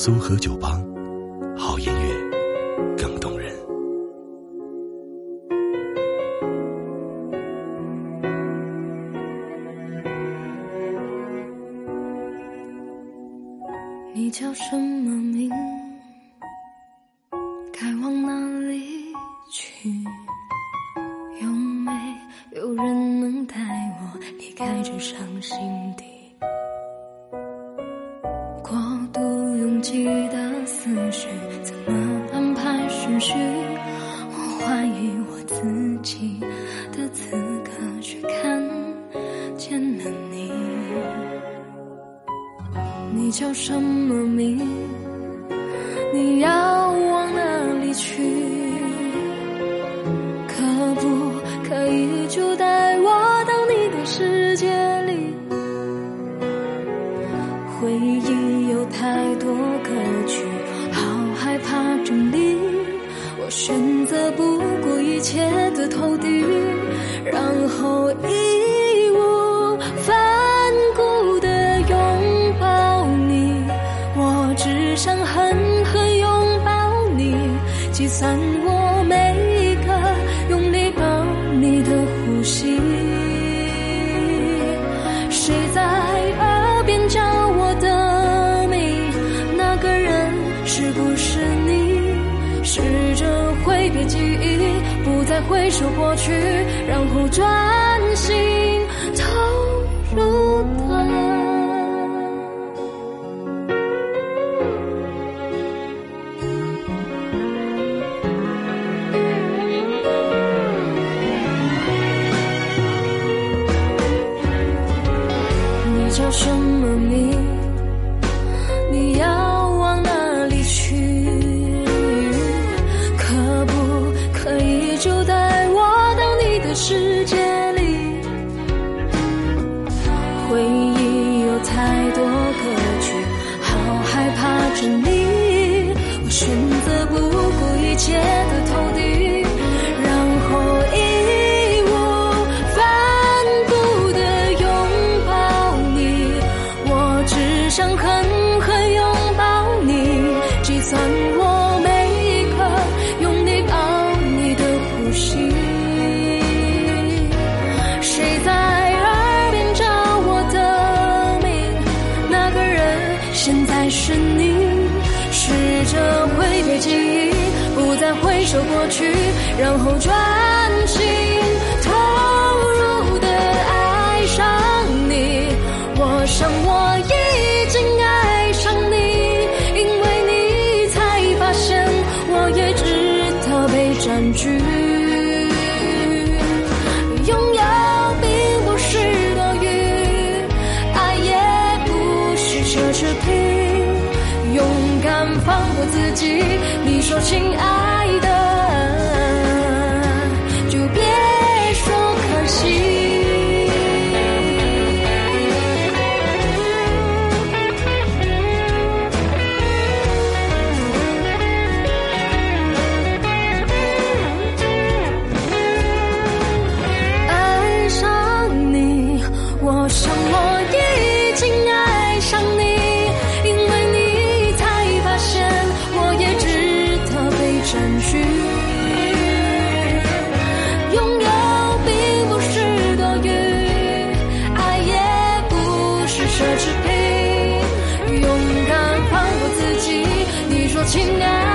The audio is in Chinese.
苏荷酒吧，好音乐更动人。你叫什么名？该往哪里去？拥挤的思绪，怎么安排顺序？我怀疑我自己的资格，却看见了你。你叫什么名？头顶，然后义无反顾的拥抱你。我只想狠狠拥抱你，计算我再回首过去，然后专心投入的。你叫什么不顾一切的投递，然后义无反顾的拥抱你。我只想狠狠拥抱你，计算我每一刻用力抱你的呼吸。谁在耳边叫我的名？那个人现在是你。试着挥别记忆，不再回首过去，然后专心投入的爱上你。我想我已经爱上你，因为你才发现我也值得被占据。自己，你说亲爱的，就别说可惜。你说